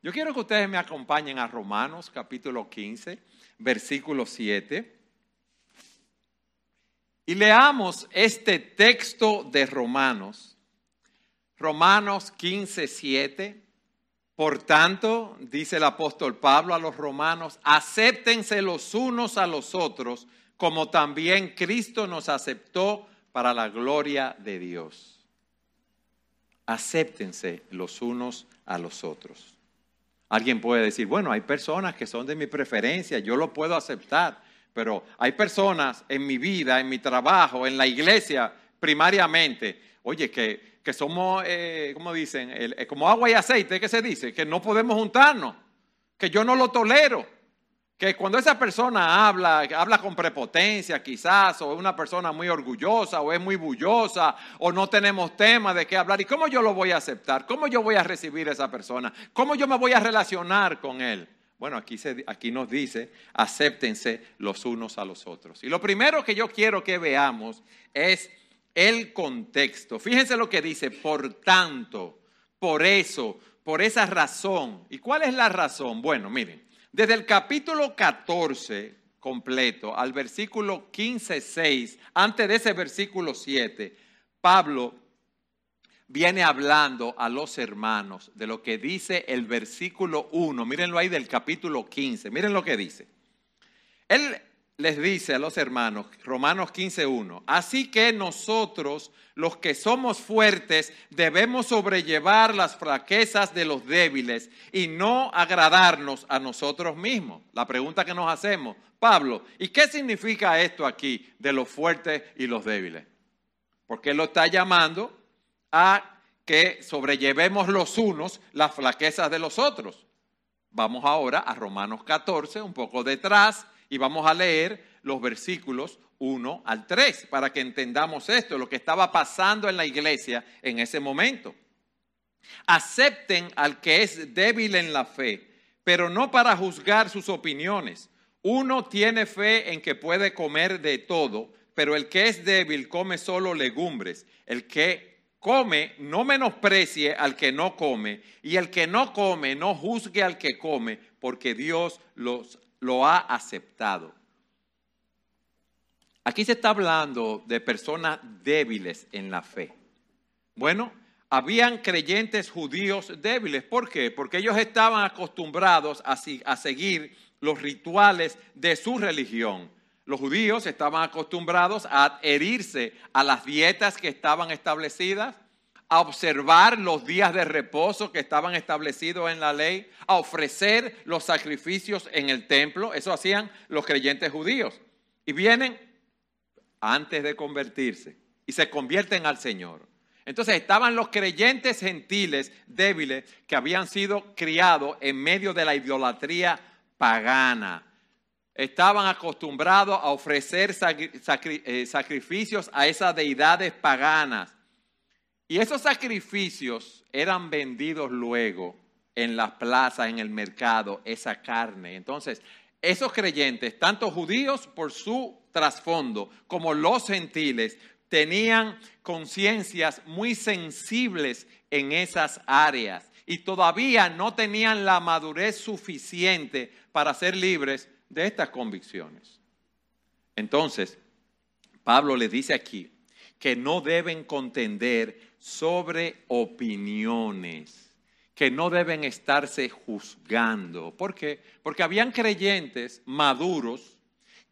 Yo quiero que ustedes me acompañen a Romanos capítulo 15, versículo 7. Y leamos este texto de Romanos. Romanos 15, 7. Por tanto, dice el apóstol Pablo a los romanos, acéptense los unos a los otros, como también Cristo nos aceptó para la gloria de Dios. Acéptense los unos a los otros. Alguien puede decir, bueno, hay personas que son de mi preferencia, yo lo puedo aceptar, pero hay personas en mi vida, en mi trabajo, en la iglesia, primariamente, oye, que, que somos, eh, ¿cómo dicen? Eh, como agua y aceite, ¿qué se dice? Que no podemos juntarnos, que yo no lo tolero que cuando esa persona habla, habla con prepotencia quizás, o es una persona muy orgullosa, o es muy bullosa, o no tenemos tema de qué hablar, ¿y cómo yo lo voy a aceptar? ¿Cómo yo voy a recibir a esa persona? ¿Cómo yo me voy a relacionar con él? Bueno, aquí, se, aquí nos dice, acéptense los unos a los otros. Y lo primero que yo quiero que veamos es el contexto. Fíjense lo que dice, por tanto, por eso, por esa razón. ¿Y cuál es la razón? Bueno, miren. Desde el capítulo 14 completo al versículo 15, 6, antes de ese versículo 7, Pablo viene hablando a los hermanos de lo que dice el versículo 1. Mírenlo ahí del capítulo 15. Miren lo que dice. Él les dice a los hermanos, Romanos 15.1, así que nosotros, los que somos fuertes, debemos sobrellevar las fraquezas de los débiles y no agradarnos a nosotros mismos. La pregunta que nos hacemos, Pablo, ¿y qué significa esto aquí de los fuertes y los débiles? Porque lo está llamando a que sobrellevemos los unos las flaquezas de los otros. Vamos ahora a Romanos 14, un poco detrás y vamos a leer los versículos 1 al 3 para que entendamos esto, lo que estaba pasando en la iglesia en ese momento. Acepten al que es débil en la fe, pero no para juzgar sus opiniones. Uno tiene fe en que puede comer de todo, pero el que es débil come solo legumbres. El que come no menosprecie al que no come, y el que no come no juzgue al que come, porque Dios los lo ha aceptado. Aquí se está hablando de personas débiles en la fe. Bueno, habían creyentes judíos débiles. ¿Por qué? Porque ellos estaban acostumbrados a, a seguir los rituales de su religión. Los judíos estaban acostumbrados a adherirse a las dietas que estaban establecidas, a observar los días de reposo que estaban establecidos en la ley, a ofrecer los sacrificios en el templo. Eso hacían los creyentes judíos. Y vienen antes de convertirse y se convierten al Señor. Entonces estaban los creyentes gentiles débiles que habían sido criados en medio de la idolatría pagana. Estaban acostumbrados a ofrecer eh, sacrificios a esas deidades paganas y esos sacrificios eran vendidos luego en las plazas, en el mercado, esa carne. Entonces, esos creyentes, tanto judíos por su trasfondo como los gentiles, tenían conciencias muy sensibles en esas áreas y todavía no tenían la madurez suficiente para ser libres de estas convicciones. Entonces, Pablo le dice aquí que no deben contender sobre opiniones que no deben estarse juzgando. ¿Por qué? Porque habían creyentes maduros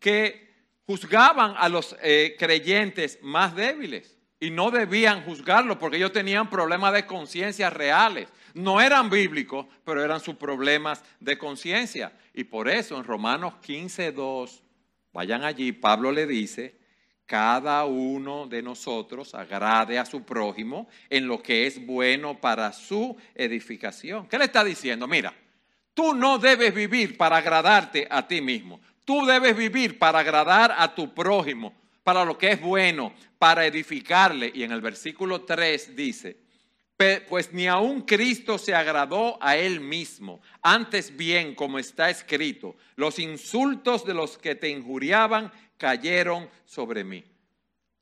que juzgaban a los eh, creyentes más débiles y no debían juzgarlos porque ellos tenían problemas de conciencia reales. No eran bíblicos, pero eran sus problemas de conciencia. Y por eso en Romanos 15.2, vayan allí, Pablo le dice, cada uno de nosotros agrade a su prójimo en lo que es bueno para su edificación. ¿Qué le está diciendo? Mira, tú no debes vivir para agradarte a ti mismo. Tú debes vivir para agradar a tu prójimo, para lo que es bueno, para edificarle. Y en el versículo 3 dice, pues ni aun Cristo se agradó a él mismo. Antes bien, como está escrito, los insultos de los que te injuriaban cayeron sobre mí.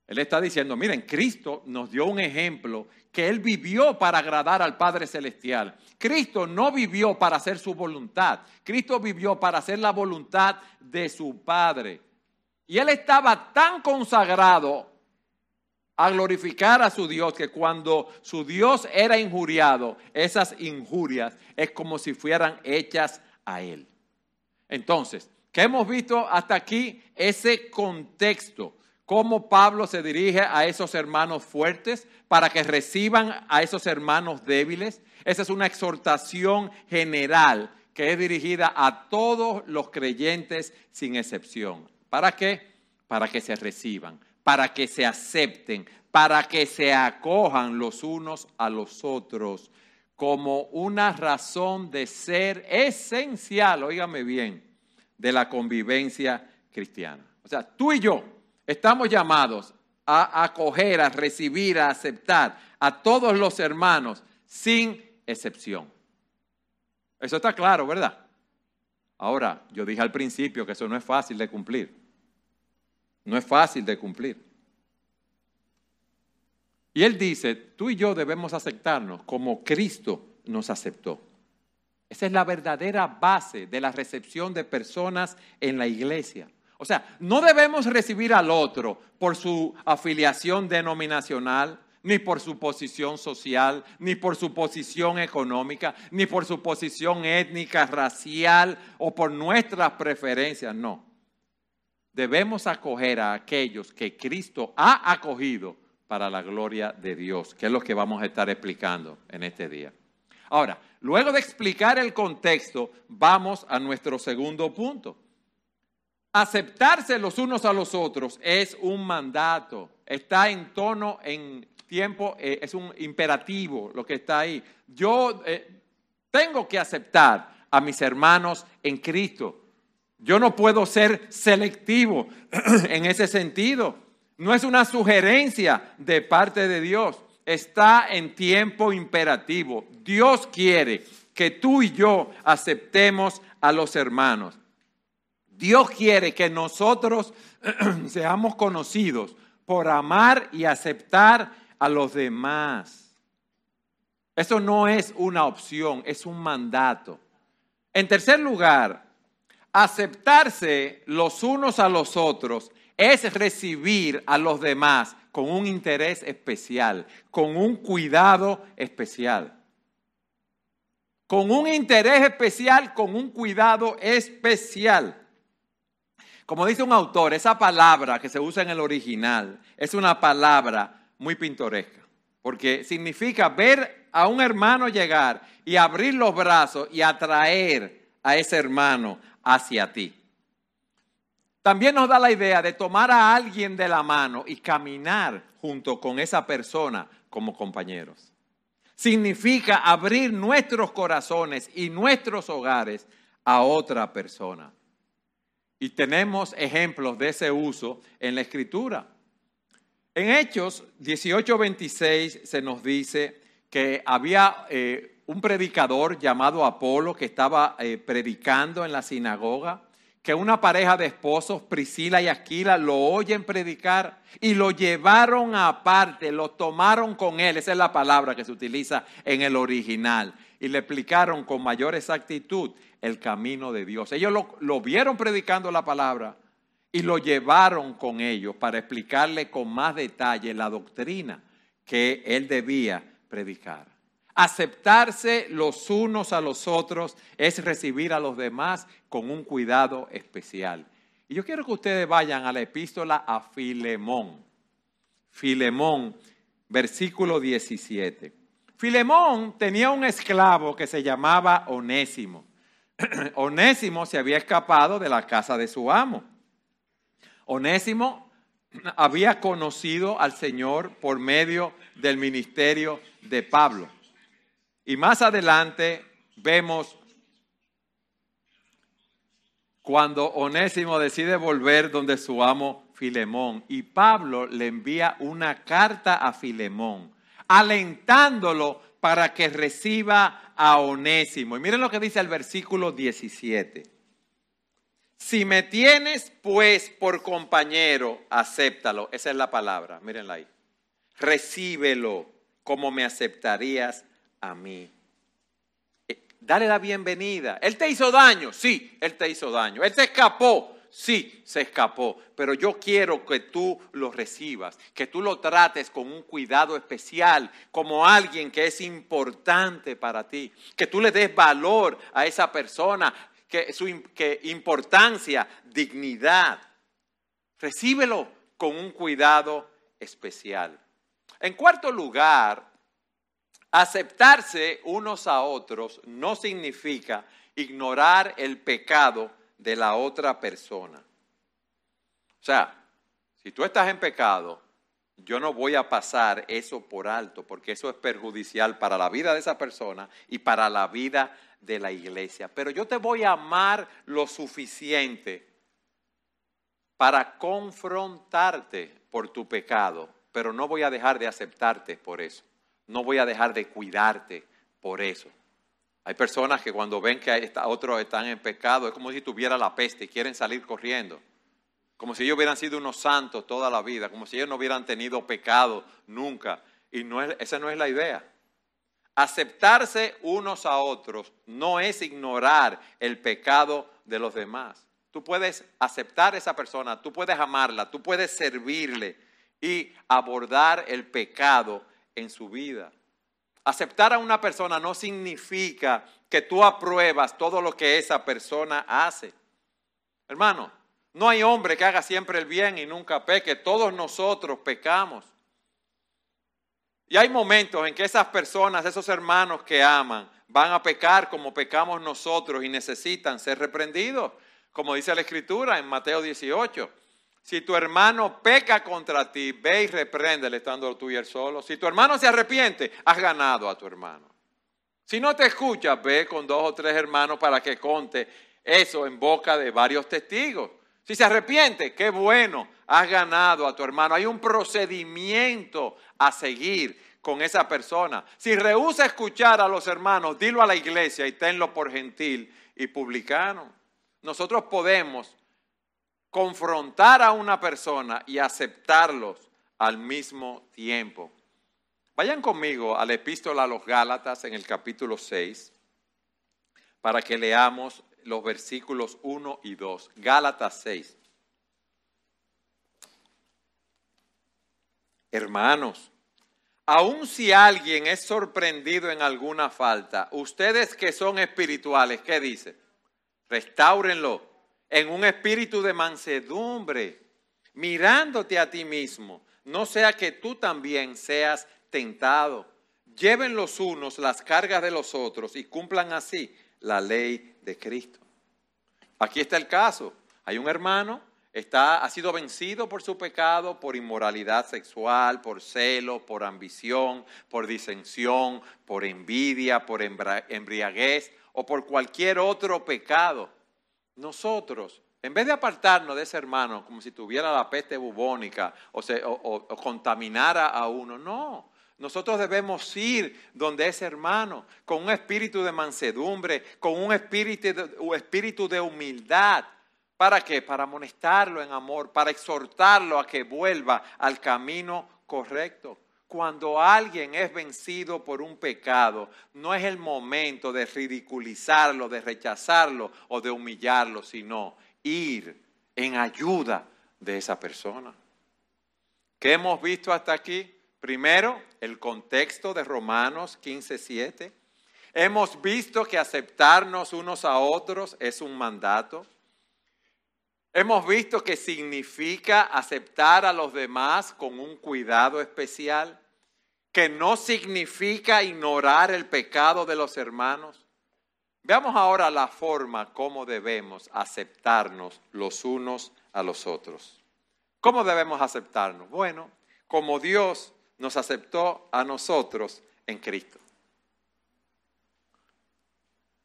Él está diciendo, miren, Cristo nos dio un ejemplo que Él vivió para agradar al Padre Celestial. Cristo no vivió para hacer su voluntad. Cristo vivió para hacer la voluntad de su Padre. Y Él estaba tan consagrado a glorificar a su Dios que cuando su Dios era injuriado, esas injurias es como si fueran hechas a Él. Entonces, ¿qué hemos visto hasta aquí? Ese contexto cómo Pablo se dirige a esos hermanos fuertes para que reciban a esos hermanos débiles. Esa es una exhortación general que es dirigida a todos los creyentes sin excepción. ¿Para qué? Para que se reciban, para que se acepten, para que se acojan los unos a los otros como una razón de ser esencial, oígame bien, de la convivencia cristiana. O sea, tú y yo, Estamos llamados a acoger, a recibir, a aceptar a todos los hermanos sin excepción. Eso está claro, ¿verdad? Ahora, yo dije al principio que eso no es fácil de cumplir. No es fácil de cumplir. Y él dice, tú y yo debemos aceptarnos como Cristo nos aceptó. Esa es la verdadera base de la recepción de personas en la iglesia. O sea, no debemos recibir al otro por su afiliación denominacional, ni por su posición social, ni por su posición económica, ni por su posición étnica, racial o por nuestras preferencias, no. Debemos acoger a aquellos que Cristo ha acogido para la gloria de Dios, que es lo que vamos a estar explicando en este día. Ahora, luego de explicar el contexto, vamos a nuestro segundo punto. Aceptarse los unos a los otros es un mandato, está en tono, en tiempo, eh, es un imperativo lo que está ahí. Yo eh, tengo que aceptar a mis hermanos en Cristo. Yo no puedo ser selectivo en ese sentido. No es una sugerencia de parte de Dios. Está en tiempo imperativo. Dios quiere que tú y yo aceptemos a los hermanos. Dios quiere que nosotros seamos conocidos por amar y aceptar a los demás. Eso no es una opción, es un mandato. En tercer lugar, aceptarse los unos a los otros es recibir a los demás con un interés especial, con un cuidado especial. Con un interés especial, con un cuidado especial. Como dice un autor, esa palabra que se usa en el original es una palabra muy pintoresca, porque significa ver a un hermano llegar y abrir los brazos y atraer a ese hermano hacia ti. También nos da la idea de tomar a alguien de la mano y caminar junto con esa persona como compañeros. Significa abrir nuestros corazones y nuestros hogares a otra persona. Y tenemos ejemplos de ese uso en la escritura. En Hechos 18:26 se nos dice que había eh, un predicador llamado Apolo que estaba eh, predicando en la sinagoga, que una pareja de esposos, Priscila y Aquila, lo oyen predicar y lo llevaron aparte, lo tomaron con él, esa es la palabra que se utiliza en el original, y le explicaron con mayor exactitud el camino de Dios. Ellos lo, vieron predicando la palabra y lo llevaron con ellos para explicarle con más detalle la doctrina que él debía predicar. Aceptarse los unos a los otros es recibir a los demás con un cuidado especial. Y yo quiero que ustedes vayan a la epístola a Filemón. Filemón, versículo 17. Filemón tenía un esclavo que se llamaba Onésimo. Onésimo se había escapado de la casa de su amo. Onésimo había conocido al Señor por medio del ministerio de Pablo. Y más adelante vemos cuando Onésimo decide volver donde su amo Filemón y Pablo le envía una carta a Filemón alentándolo para que reciba a Onésimo. Y miren lo que dice el versículo 17. Si me tienes pues por compañero, acéptalo. Esa es la palabra, mírenla ahí. Recíbelo como me aceptarías a mí. Eh, dale la bienvenida. Él te hizo daño, sí, él te hizo daño. Él te escapó, sí, se escapó. Pero yo quiero que tú lo recibas, que tú lo trates con un cuidado especial, como alguien que es importante para ti. Que tú le des valor a esa persona, que su importancia, dignidad. Recíbelo con un cuidado especial. En cuarto lugar, aceptarse unos a otros no significa ignorar el pecado de la otra persona. O sea, si tú estás en pecado, yo no voy a pasar eso por alto, porque eso es perjudicial para la vida de esa persona y para la vida de la iglesia. Pero yo te voy a amar lo suficiente para confrontarte por tu pecado, pero no voy a dejar de aceptarte por eso. No voy a dejar de cuidarte por eso. Hay personas que cuando ven que otros están en pecado, es como si tuviera la peste y quieren salir corriendo. Como si ellos hubieran sido unos santos toda la vida, como si ellos no hubieran tenido pecado nunca. Y no es, esa no es la idea. Aceptarse unos a otros no es ignorar el pecado de los demás. Tú puedes aceptar a esa persona, tú puedes amarla, tú puedes servirle y abordar el pecado en su vida. Aceptar a una persona no significa que tú apruebas todo lo que esa persona hace. Hermano, no hay hombre que haga siempre el bien y nunca peque. Todos nosotros pecamos. Y hay momentos en que esas personas, esos hermanos que aman, van a pecar como pecamos nosotros y necesitan ser reprendidos como dice la escritura en Mateo 18. Si tu hermano peca contra ti, ve y repréndele estando tú y él solo. Si tu hermano se arrepiente, has ganado a tu hermano. Si no te escuchas, ve con dos o tres hermanos para que conte eso en boca de varios testigos. Si se arrepiente, qué bueno, has ganado a tu hermano. Hay un procedimiento a seguir con esa persona. Si rehúsa escuchar a los hermanos, dilo a la iglesia y tenlo por gentil y publicano nosotros podemos confrontar a una persona y aceptarlos al mismo tiempo. Vayan conmigo a la epístola a los Gálatas en el capítulo 6 para que leamos los versículos 1 y 2. Gálatas 6. Hermanos, aun si alguien es sorprendido en alguna falta, ustedes que son espirituales, ¿qué dice? Restáurenlo en un espíritu de mansedumbre, mirándote a ti mismo, no sea que tú también seas tentado. Lleven los unos las cargas de los otros y cumplan así la ley de Cristo. Aquí está el caso. Hay un hermano, está, ha sido vencido por su pecado, por inmoralidad sexual, por celo, por ambición, por disensión, por envidia, por embriaguez o por cualquier otro pecado, nosotros, en vez de apartarnos de ese hermano como si tuviera la peste bubónica o, se, contaminara a uno, no. Nosotros debemos ir donde ese hermano con un espíritu de mansedumbre, con un espíritu de, un espíritu de humildad. ¿Para qué? Para amonestarlo en amor, para exhortarlo a que vuelva al camino correcto. Cuando alguien es vencido por un pecado, no es el momento de ridiculizarlo, de rechazarlo o de humillarlo, sino ir en ayuda de esa persona. ¿Qué hemos visto hasta aquí? Primero, el contexto de Romanos 15:7. Hemos visto que aceptarnos unos a otros es un mandato. Hemos visto que significa aceptar a los demás con un cuidado especial que no significa ignorar el pecado de los hermanos. Veamos ahora la forma como debemos aceptarnos los unos a los otros. ¿Cómo debemos aceptarnos? Bueno, como Dios nos aceptó a nosotros en Cristo.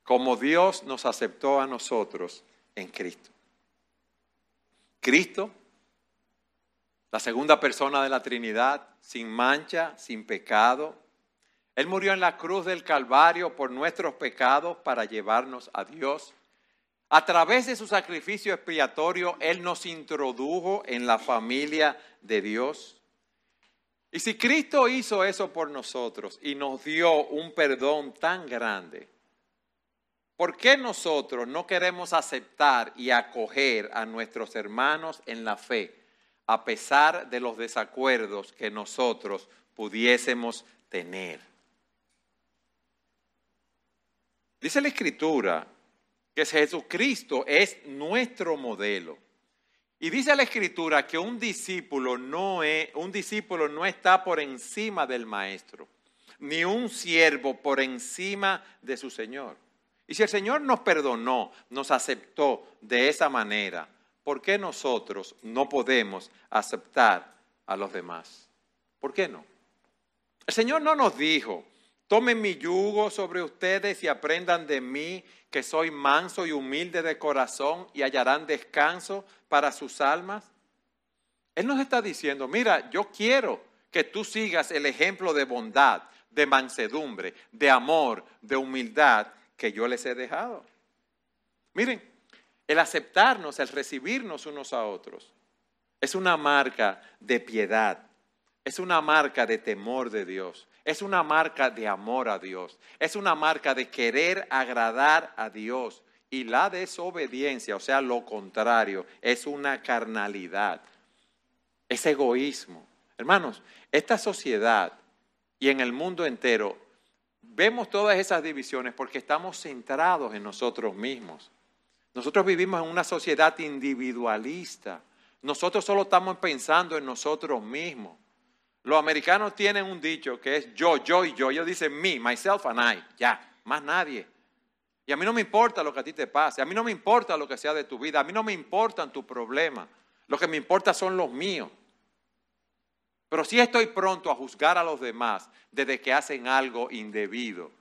Como Dios nos aceptó a nosotros en Cristo. Cristo la segunda persona de la Trinidad, sin mancha, sin pecado. Él murió en la cruz del Calvario por nuestros pecados para llevarnos a Dios. A través de su sacrificio expiatorio, Él nos introdujo en la familia de Dios. Y si Cristo hizo eso por nosotros y nos dio un perdón tan grande, ¿por qué nosotros no queremos aceptar y acoger a nuestros hermanos en la fe, a pesar de los desacuerdos que nosotros pudiésemos tener? Dice la Escritura que Jesucristo es nuestro modelo. Y dice la escritura que un discípulo no es, un discípulo no está por encima del maestro, ni un siervo por encima de su Señor. Y si el Señor nos perdonó, nos aceptó de esa manera, ¿por qué nosotros no podemos aceptar a los demás? ¿Por qué no? El Señor no nos dijo, tomen mi yugo sobre ustedes y aprendan de mí, que soy manso y humilde de corazón y hallarán descanso para sus almas? Él nos está diciendo, mira, yo quiero que tú sigas el ejemplo de bondad, de mansedumbre, de amor, de humildad que yo les he dejado. Miren, el aceptarnos, el recibirnos unos a otros, es una marca de piedad, es una marca de temor de Dios, es una marca de amor a Dios, es una marca de querer agradar a Dios. Y la desobediencia, o sea, lo contrario, es una carnalidad, es egoísmo. Hermanos, esta sociedad y en el mundo entero vemos todas esas divisiones porque estamos centrados en nosotros mismos. Nosotros vivimos en una sociedad individualista. Nosotros solo estamos pensando en nosotros mismos. Los americanos tienen un dicho que es yo, yo y yo. Ellos dicen me, myself and I. Ya, más nadie. Y a mí no me importa lo que a ti te pase. A mí no me importa lo que sea de tu vida. A mí no me importan tus problemas. Lo que me importa son los míos. Pero sí estoy pronto a juzgar a los demás desde que hacen algo indebido.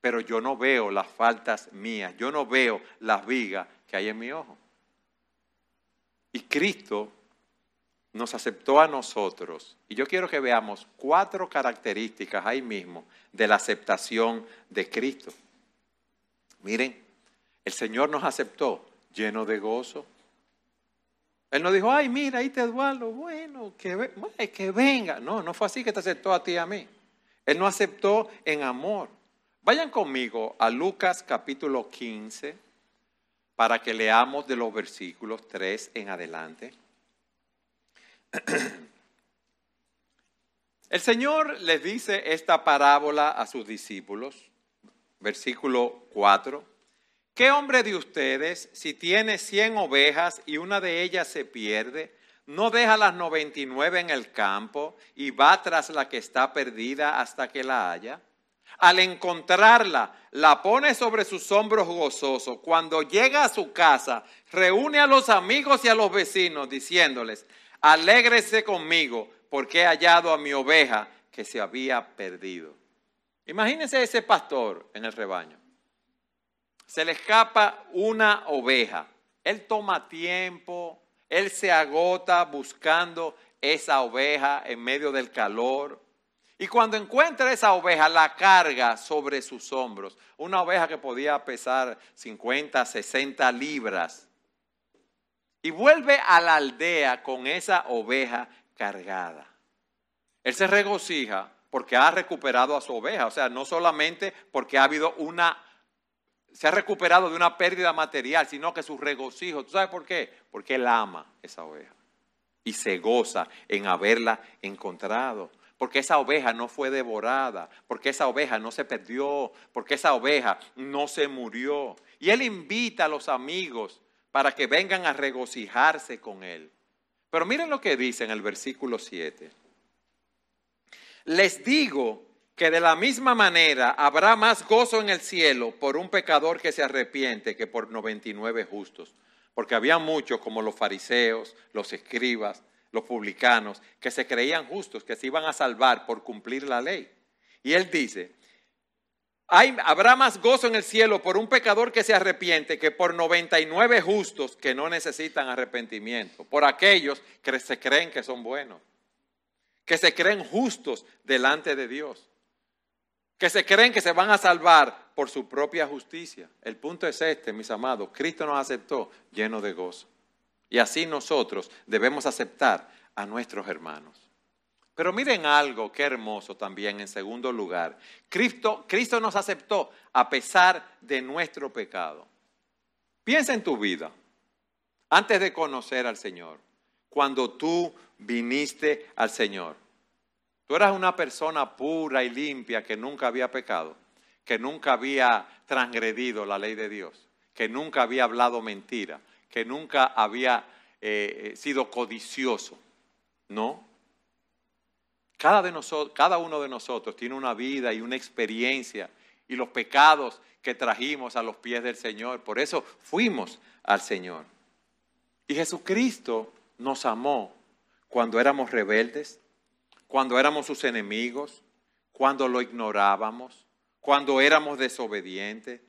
Pero yo no veo las faltas mías. Yo no veo las vigas que hay en mi ojo. Y Cristo nos aceptó a nosotros. Y yo quiero que veamos cuatro características ahí mismo de la aceptación de Cristo. Miren, el Señor nos aceptó lleno de gozo. Él no dijo, ay, mira, ahí te Eduardo, bueno, que, que venga. No, no fue así que te aceptó a ti y a mí. Él nos aceptó en amor. Vayan conmigo a Lucas capítulo 15 para que leamos de los versículos 3 en adelante. El Señor les dice esta parábola a sus discípulos, versículo 4. ¿Qué hombre de ustedes, si tiene cien ovejas y una de ellas se pierde, no deja las 99 en el campo y va tras la que está perdida hasta que la haya? Al encontrarla, la pone sobre sus hombros gozoso. Cuando llega a su casa, reúne a los amigos y a los vecinos diciéndoles, alégrese conmigo porque he hallado a mi oveja que se había perdido. Imagínense ese pastor en el rebaño. Se le escapa una oveja. Él toma tiempo, él se agota buscando esa oveja en medio del calor. Y cuando encuentra esa oveja, la carga sobre sus hombros. Una oveja que podía pesar 50, 60 libras y vuelve a la aldea con esa oveja cargada. Él se regocija porque ha recuperado a su oveja, o sea, no solamente porque ha habido una, se ha recuperado de una pérdida material, sino que su regocijo, ¿tú sabes por qué? Porque él ama esa oveja y se goza en haberla encontrado. Porque esa oveja no fue devorada, porque esa oveja no se perdió, porque esa oveja no se murió. Y él invita a los amigos para que vengan a regocijarse con él. Pero miren lo que dice en el versículo 7. Les digo que de la misma manera habrá más gozo en el cielo por un pecador que se arrepiente que por 99 justos. Porque había muchos como los fariseos, los escribas, los publicanos, que se creían justos, que se iban a salvar por cumplir la ley. Y él dice, habrá más gozo en el cielo por un pecador que se arrepiente que por 99 justos que no necesitan arrepentimiento, por aquellos que se creen que son buenos, que se creen justos delante de Dios, que se creen que se van a salvar por su propia justicia. El punto es este, mis amados, Cristo nos aceptó lleno de gozo. Y así nosotros debemos aceptar a nuestros hermanos. Pero miren algo, qué hermoso también en segundo lugar. Cristo, Cristo nos aceptó a pesar de nuestro pecado. Piensa en tu vida, antes de conocer al Señor, cuando tú viniste al Señor. Tú eras una persona pura y limpia que nunca había pecado, que nunca había transgredido la ley de Dios, que nunca había hablado mentira, que nunca había eh, sido codicioso. No, cada, de cada uno de nosotros tiene una vida y una experiencia y los pecados que trajimos a los pies del Señor. Por eso fuimos al Señor. Y Jesucristo nos amó cuando éramos rebeldes, cuando éramos sus enemigos, cuando lo ignorábamos, cuando éramos desobedientes.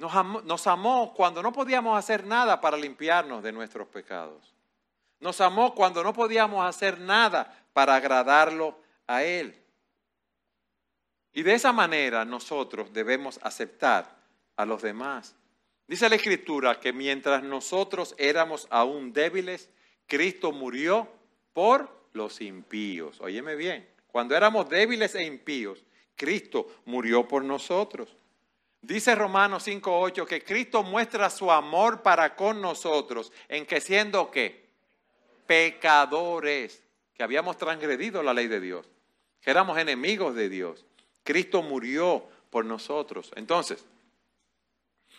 Nos amó, cuando no podíamos hacer nada para limpiarnos de nuestros pecados. Nos amó cuando no podíamos hacer nada para agradarlo a Él. Y de esa manera nosotros debemos aceptar a los demás. Dice la Escritura que mientras nosotros éramos aún débiles, Cristo murió por los impíos. Óyeme bien, cuando éramos débiles e impíos, Cristo murió por nosotros. Dice Romanos 5.8 que Cristo muestra su amor para con nosotros en que siendo que pecadores, que habíamos transgredido la ley de Dios, que éramos enemigos de Dios. Cristo murió por nosotros. Entonces,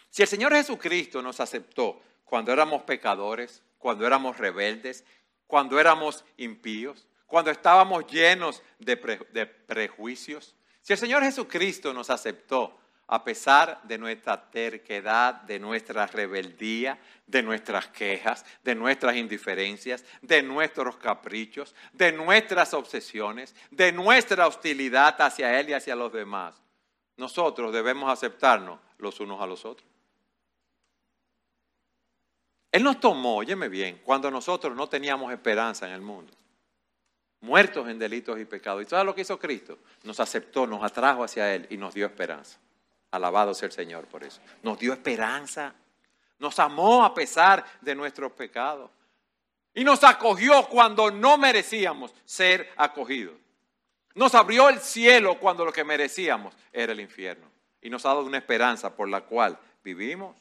si el Señor Jesucristo nos aceptó cuando éramos pecadores, cuando éramos rebeldes, cuando éramos impíos, cuando estábamos llenos de, de prejuicios, si el Señor Jesucristo nos aceptó a pesar de nuestra terquedad, de nuestra rebeldía, de nuestras quejas, de nuestras indiferencias, de nuestros caprichos, de nuestras obsesiones, de nuestra hostilidad hacia Él y hacia los demás. Nosotros debemos aceptarnos los unos a los otros. Él nos tomó, óyeme bien, cuando nosotros no teníamos esperanza en el mundo, muertos en delitos y pecados. ¿Y todo lo que hizo Cristo? Nos aceptó, nos atrajo hacia Él y nos dio esperanza. Alabado sea el Señor por eso. Nos dio esperanza. Nos amó a pesar de nuestros pecados. Y nos acogió cuando no merecíamos ser acogidos. Nos abrió el cielo cuando lo que merecíamos era el infierno. Y nos ha dado una esperanza por la cual vivimos.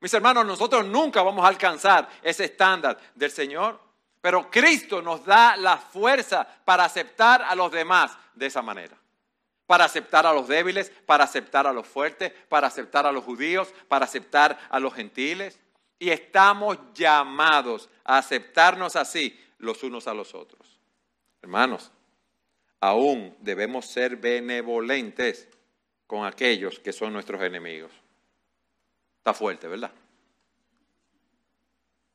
Mis hermanos, nosotros nunca vamos a alcanzar ese estándar del Señor. Pero Cristo nos da la fuerza para aceptar a los demás de esa manera para aceptar a los débiles, para aceptar a los fuertes, para aceptar a los judíos, para aceptar a los gentiles. Y estamos llamados a aceptarnos así los unos a los otros. Hermanos, aún debemos ser benevolentes con aquellos que son nuestros enemigos. Está fuerte, ¿verdad?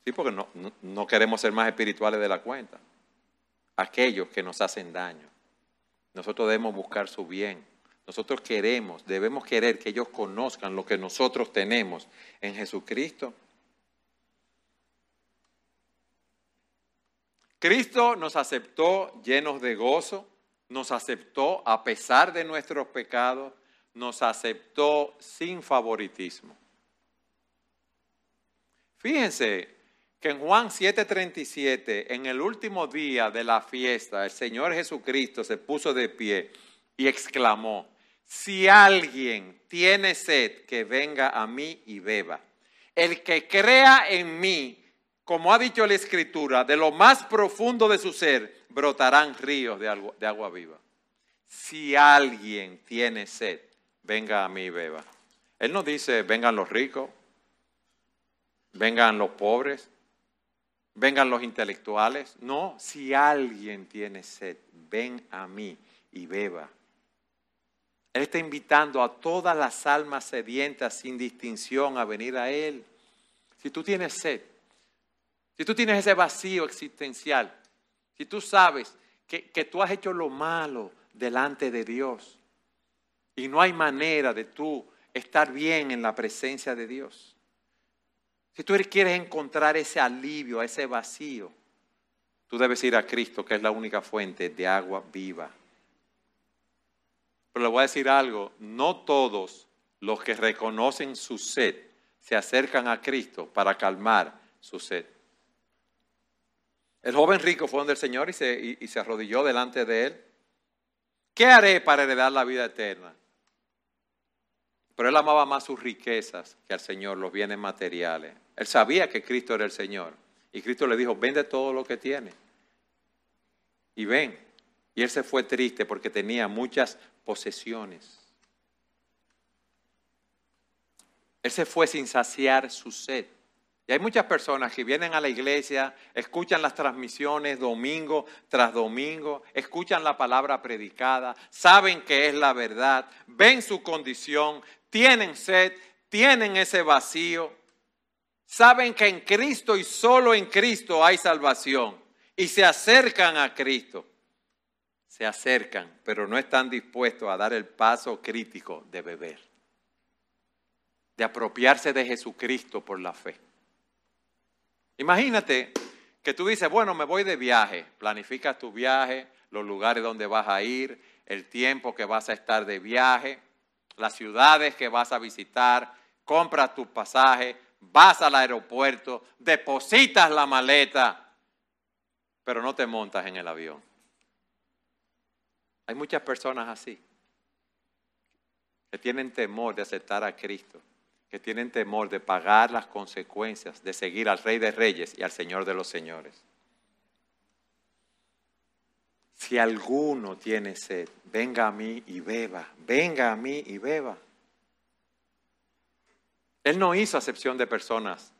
Sí, porque no, no queremos ser más espirituales de la cuenta. Aquellos que nos hacen daño. Nosotros debemos buscar su bien. Nosotros queremos, debemos querer que ellos conozcan lo que nosotros tenemos en Jesucristo. Cristo nos aceptó llenos de gozo, nos aceptó a pesar de nuestros pecados, nos aceptó sin favoritismo. Fíjense que en Juan 7:37, en el último día de la fiesta, el Señor Jesucristo se puso de pie y exclamó, si alguien tiene sed, que venga a mí y beba. El que crea en mí, como ha dicho la Escritura, de lo más profundo de su ser brotarán ríos de agua, de agua viva. Si alguien tiene sed, venga a mí y beba. Él no dice, vengan los ricos, vengan los pobres, vengan los intelectuales. No, si alguien tiene sed, ven a mí y beba. Él está invitando a todas las almas sedientas sin distinción a venir a Él. Si tú tienes sed, si tú tienes ese vacío existencial, si tú sabes que, que tú has hecho lo malo delante de Dios y no hay manera de tú estar bien en la presencia de Dios, si tú quieres encontrar ese alivio, ese vacío, tú debes ir a Cristo, que es la única fuente de agua viva. Pero le voy a decir algo, no todos los que reconocen su sed se acercan a Cristo para calmar su sed. El joven rico fue donde el Señor y se, y se arrodilló delante de él. ¿Qué haré para heredar la vida eterna? Pero él amaba más sus riquezas que al Señor, los bienes materiales. Él sabía que Cristo era el Señor. Y Cristo le dijo, vende todo lo que tiene. Y ven. Y él se fue triste porque tenía muchas posesiones. Él se fue sin saciar su sed. Y hay muchas personas que vienen a la iglesia, escuchan las transmisiones domingo tras domingo, escuchan la palabra predicada, saben que es la verdad, ven su condición, tienen sed, tienen ese vacío, saben que en Cristo y solo en Cristo hay salvación. Y se acercan a Cristo. Se acercan, pero no están dispuestos a dar el paso crítico de beber, de apropiarse de Jesucristo por la fe. Imagínate que tú dices, bueno, me voy de viaje, planificas tu viaje, los lugares donde vas a ir, el tiempo que vas a estar de viaje las ciudades que vas a visitar, compras tu pasaje, vas al aeropuerto, depositas la maleta, pero no te montas en el avión. Hay muchas personas así, que tienen temor de aceptar a Cristo, que tienen temor de pagar las consecuencias de seguir al Rey de Reyes y al Señor de los Señores. Si alguno tiene sed, venga a mí y beba, venga a mí y beba. Él no hizo acepción de personas.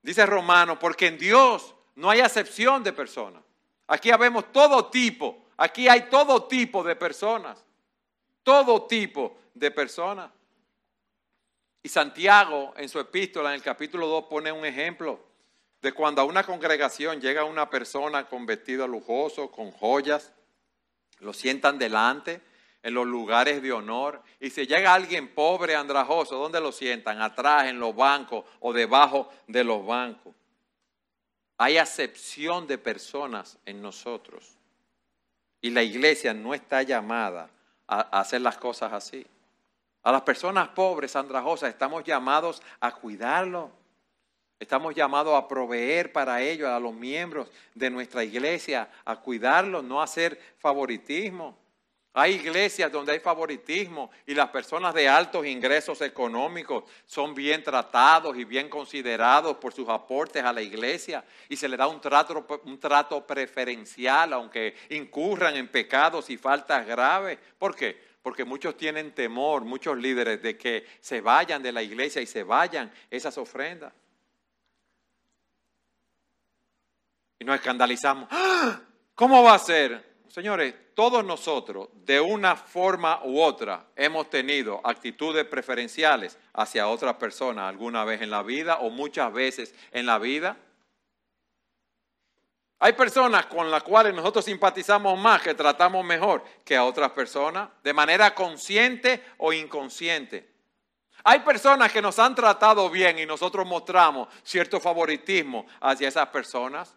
Dice Romano, porque en Dios no hay acepción de personas. Aquí habemos todo tipo, aquí hay todo tipo de personas, todo tipo de personas. Y Santiago en su epístola, en el capítulo 2, pone un ejemplo de cuando a una congregación llega una persona con vestido lujoso, con joyas, lo sientan delante en los lugares de honor. Y si llega alguien pobre, andrajoso, ¿dónde lo sientan? Atrás, en los bancos o debajo de los bancos. Hay acepción de personas en nosotros. Y la iglesia no está llamada a hacer las cosas así. A las personas pobres, andrajosas, estamos llamados a cuidarlo Estamos llamados a proveer para ellos, a los miembros de nuestra iglesia, a cuidarlos, no a hacer favoritismo. Hay iglesias donde hay favoritismo y las personas de altos ingresos económicos son bien tratados y bien considerados por sus aportes a la iglesia y se les da un trato, un trato preferencial aunque incurran en pecados y faltas graves. ¿Por qué? Porque muchos tienen temor, muchos líderes, de que se vayan de la iglesia y se vayan esas ofrendas. Y nos escandalizamos. ¡Ah! ¿Cómo va a ser? Señores, todos nosotros, de una forma u otra, hemos tenido actitudes preferenciales hacia otras personas alguna vez en la vida o muchas veces en la vida. Hay personas con las cuales nosotros simpatizamos más, que tratamos mejor que a otras personas, de manera consciente o inconsciente. Hay personas que nos han tratado bien y nosotros mostramos cierto favoritismo hacia esas personas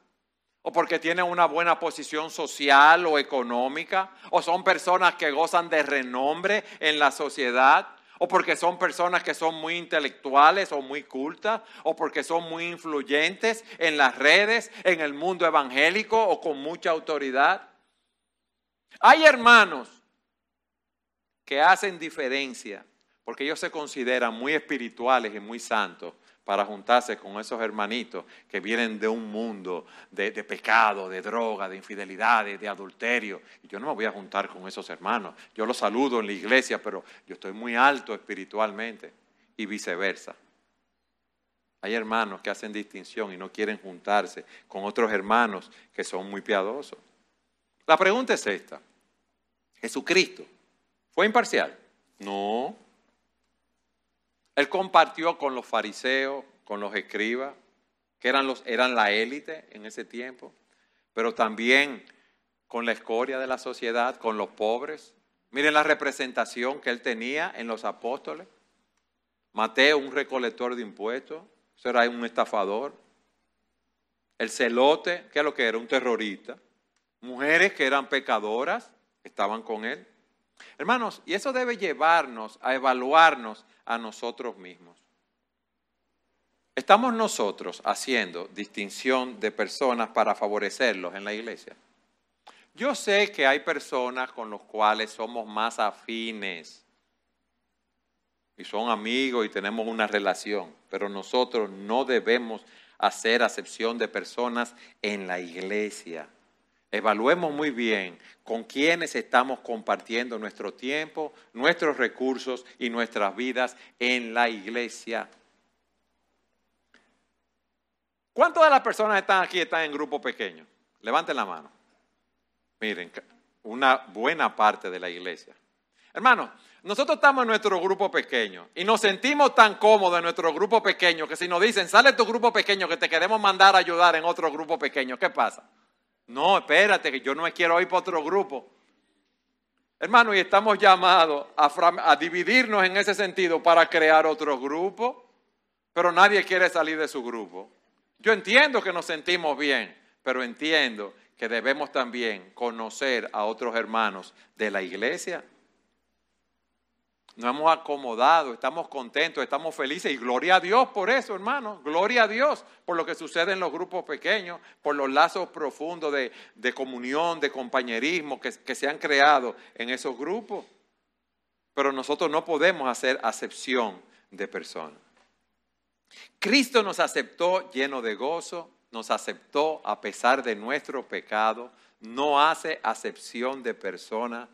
o porque tienen una buena posición social o económica, o son personas que gozan de renombre en la sociedad, o porque son personas que son muy intelectuales o muy cultas, o porque son muy influyentes en las redes, en el mundo evangélico o con mucha autoridad. Hay hermanos que hacen diferencia porque ellos se consideran muy espirituales y muy santos para juntarse con esos hermanitos que vienen de un mundo de, pecado, de droga, de infidelidades, de adulterio. Y yo no me voy a juntar con esos hermanos. Yo los saludo en la iglesia, pero yo estoy muy alto espiritualmente y viceversa. Hay hermanos que hacen distinción y no quieren juntarse con otros hermanos que son muy piadosos. La pregunta es esta. ¿Jesucristo fue imparcial? No. Él compartió con los fariseos, con los escribas, que eran, los, eran la élite en ese tiempo, pero también con la escoria de la sociedad, con los pobres. Miren la representación que él tenía en los apóstoles. Mateo, un recolector de impuestos, eso era un estafador. El celote, que es lo que era? Un terrorista. Mujeres que eran pecadoras, estaban con él. Hermanos, y eso debe llevarnos a evaluarnos a nosotros mismos. ¿Estamos nosotros haciendo distinción de personas para favorecerlos en la iglesia? Yo sé que hay personas con las cuales somos más afines y son amigos y tenemos una relación, pero nosotros no debemos hacer acepción de personas en la iglesia. Evaluemos muy bien con quiénes estamos compartiendo nuestro tiempo, nuestros recursos y nuestras vidas en la iglesia. ¿Cuántas de las personas están aquí están en grupo pequeño? Levanten la mano. Miren, una buena parte de la iglesia. Hermanos, nosotros estamos en nuestro grupo pequeño y nos sentimos tan cómodos en nuestro grupo pequeño que si nos dicen, sale tu grupo pequeño que te queremos mandar a ayudar en otro grupo pequeño, ¿qué pasa? No, espérate, que yo no me quiero ir para otro grupo. Hermano, y estamos llamados a, a dividirnos en ese sentido para crear otro grupo, pero nadie quiere salir de su grupo. Yo entiendo que nos sentimos bien, pero entiendo que debemos también conocer a otros hermanos de la iglesia. Nos hemos acomodado, estamos contentos, estamos felices y gloria a Dios por eso, hermano. Gloria a Dios por lo que sucede en los grupos pequeños, por los lazos profundos de, comunión, de compañerismo que, que se han creado en esos grupos. Pero nosotros no podemos hacer acepción de personas. Cristo nos aceptó lleno de gozo, nos aceptó a pesar de nuestro pecado, no hace acepción de persona,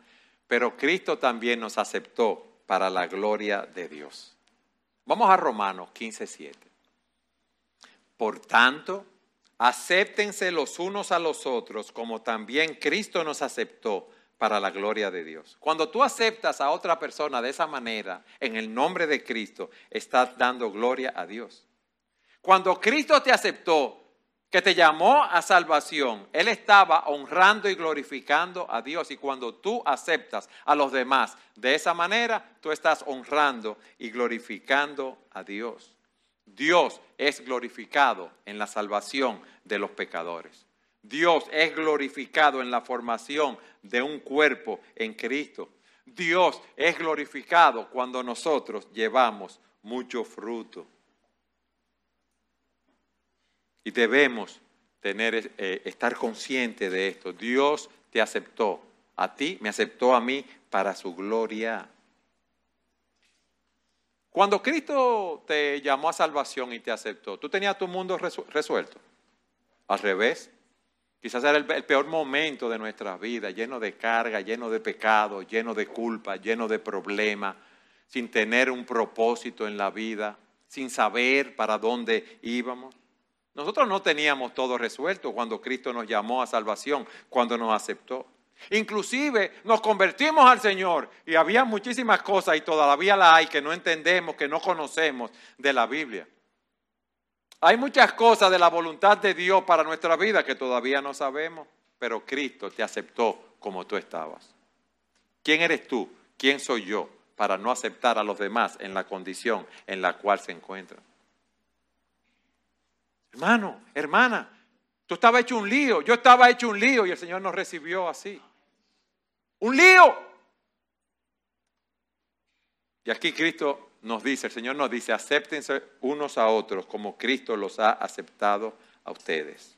pero Cristo también nos aceptó para la gloria de Dios. Vamos a Romanos 15:7. Por tanto, acéptense los unos a los otros como también Cristo nos aceptó para la gloria de Dios. Cuando tú aceptas a otra persona de esa manera, en el nombre de Cristo, estás dando gloria a Dios. Cuando Cristo te aceptó, que te llamó a salvación, Él estaba honrando y glorificando a Dios. Y cuando tú aceptas a los demás de esa manera, tú estás honrando y glorificando a Dios. Dios es glorificado en la salvación de los pecadores. Dios es glorificado en la formación de un cuerpo en Cristo. Dios es glorificado cuando nosotros llevamos mucho fruto. Y debemos tener, eh, estar conscientes de esto. Dios te aceptó, a ti, me aceptó a mí para su gloria. Cuando Cristo te llamó a salvación y te aceptó, tú tenías tu mundo resuelto. Al revés, Quizás era el, peor momento de nuestra vida, lleno de carga, lleno de pecado, lleno de culpa, lleno de problemas, sin tener un propósito en la vida, sin saber para dónde íbamos. Nosotros no teníamos todo resuelto cuando Cristo nos llamó a salvación, cuando nos aceptó. Inclusive nos convertimos al Señor y había muchísimas cosas y todavía la hay que no entendemos, que no conocemos de la Biblia. Hay muchas cosas de la voluntad de Dios para nuestra vida que todavía no sabemos, pero Cristo te aceptó como tú estabas. ¿Quién eres tú? ¿Quién soy yo para no aceptar a los demás en la condición en la cual se encuentran? Hermano, hermana, tú estabas hecho un lío, yo estaba hecho un lío y el Señor nos recibió así. Un lío. Y aquí Cristo nos dice, el Señor nos dice, acéptense unos a otros como Cristo los ha aceptado a ustedes.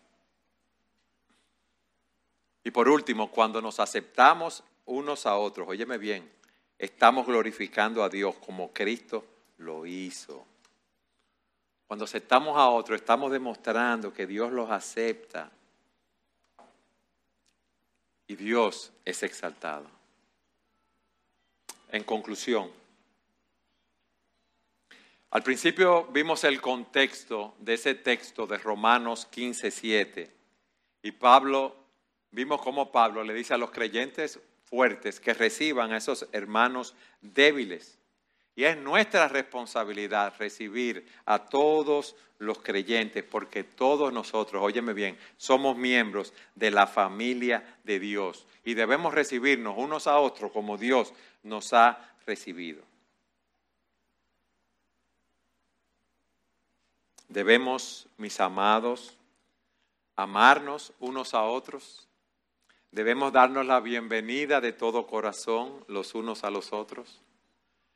Y por último, cuando nos aceptamos unos a otros, óyeme bien, estamos glorificando a Dios como Cristo lo hizo. Cuando aceptamos a otros, estamos demostrando que Dios los acepta y Dios es exaltado. En conclusión, al principio vimos el contexto de ese texto de Romanos 15, 7. Y Pablo, vimos cómo Pablo le dice a los creyentes fuertes que reciban a esos hermanos débiles. Y es nuestra responsabilidad recibir a todos los creyentes, porque todos nosotros, óyeme bien, somos miembros de la familia de Dios y debemos recibirnos unos a otros como Dios nos ha recibido. Debemos, mis amados, amarnos unos a otros. Debemos darnos la bienvenida de todo corazón los unos a los otros.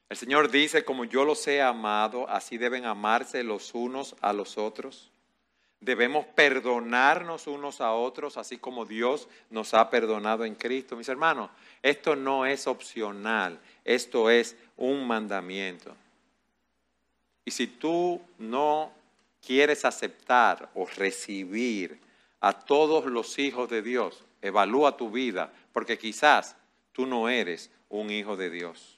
El Señor dice, como yo los he amado, así deben amarse los unos a los otros. Debemos perdonarnos unos a otros, así como Dios nos ha perdonado en Cristo. Mis hermanos, esto no es opcional, esto es un mandamiento. Y si tú no quieres aceptar o recibir a todos los hijos de Dios, evalúa tu vida, porque quizás tú no eres un hijo de Dios.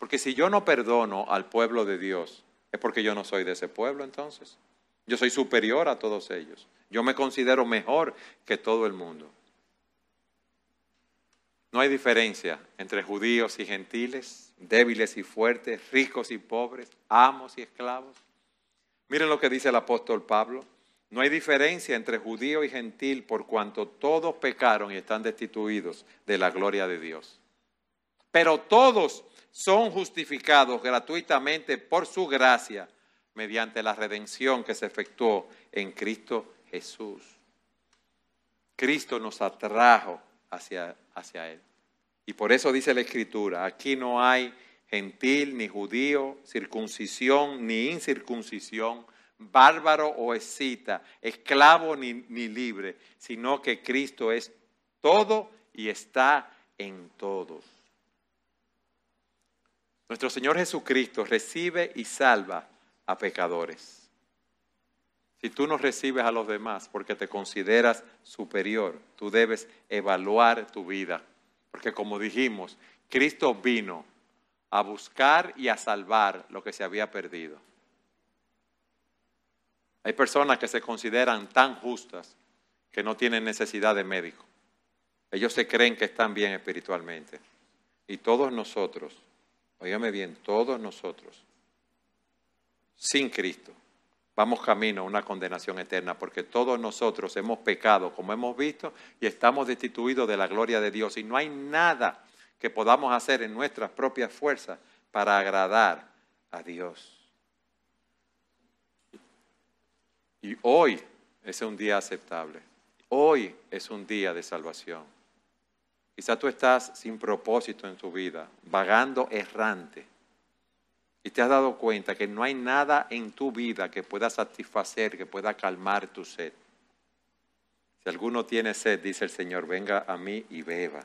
Porque si yo no perdono al pueblo de Dios, es porque yo no soy de ese pueblo entonces. Yo soy superior a todos ellos. Yo me considero mejor que todo el mundo. No hay diferencia entre judíos y gentiles, débiles y fuertes, ricos y pobres, amos y esclavos. Miren lo que dice el apóstol Pablo. No hay diferencia entre judío y gentil por cuanto todos pecaron y están destituidos de la gloria de Dios. Pero todos son justificados gratuitamente por su gracia mediante la redención que se efectuó en Cristo Jesús. Cristo nos atrajo hacia, hacia Él. Y por eso dice la Escritura, aquí no hay gentil ni judío, circuncisión ni incircuncisión, bárbaro o escita, esclavo ni, ni libre, sino que Cristo es todo y está en todos. Nuestro Señor Jesucristo recibe y salva a pecadores. Si tú no recibes a los demás porque te consideras superior, tú debes evaluar tu vida. Porque como dijimos, Cristo vino a buscar y a salvar lo que se había perdido. Hay personas que se consideran tan justas que no tienen necesidad de médico. Ellos se creen que están bien espiritualmente. Y todos nosotros Óigame bien, todos nosotros, sin Cristo, vamos camino a una condenación eterna, porque todos nosotros hemos pecado, como hemos visto, y estamos destituidos de la gloria de Dios. Y no hay nada que podamos hacer en nuestras propias fuerzas para agradar a Dios. Y hoy es un día aceptable. Hoy es un día de salvación. Quizá tú estás sin propósito en tu vida, vagando errante. Y te has dado cuenta que no hay nada en tu vida que pueda satisfacer, que pueda calmar tu sed. Si alguno tiene sed, dice el Señor, venga a mí y beba.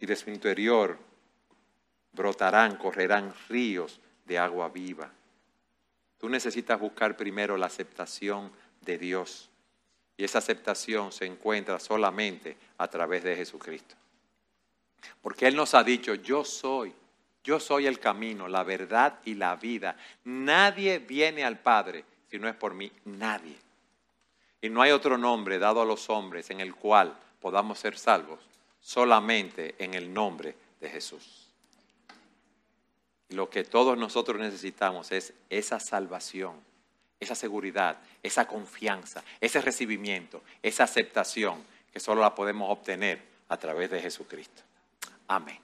Y de su interior brotarán, correrán ríos de agua viva. Tú necesitas buscar primero la aceptación de Dios y esa aceptación se encuentra solamente a través de Jesucristo. Porque Él nos ha dicho, yo soy, yo soy el camino, la verdad y la vida. Nadie viene al Padre si no es por mí, nadie. Y no hay otro nombre dado a los hombres en el cual podamos ser salvos, solamente en el nombre de Jesús. Lo que todos nosotros necesitamos es esa salvación esa seguridad, esa confianza, ese recibimiento, esa aceptación que solo la podemos obtener a través de Jesucristo. Amén.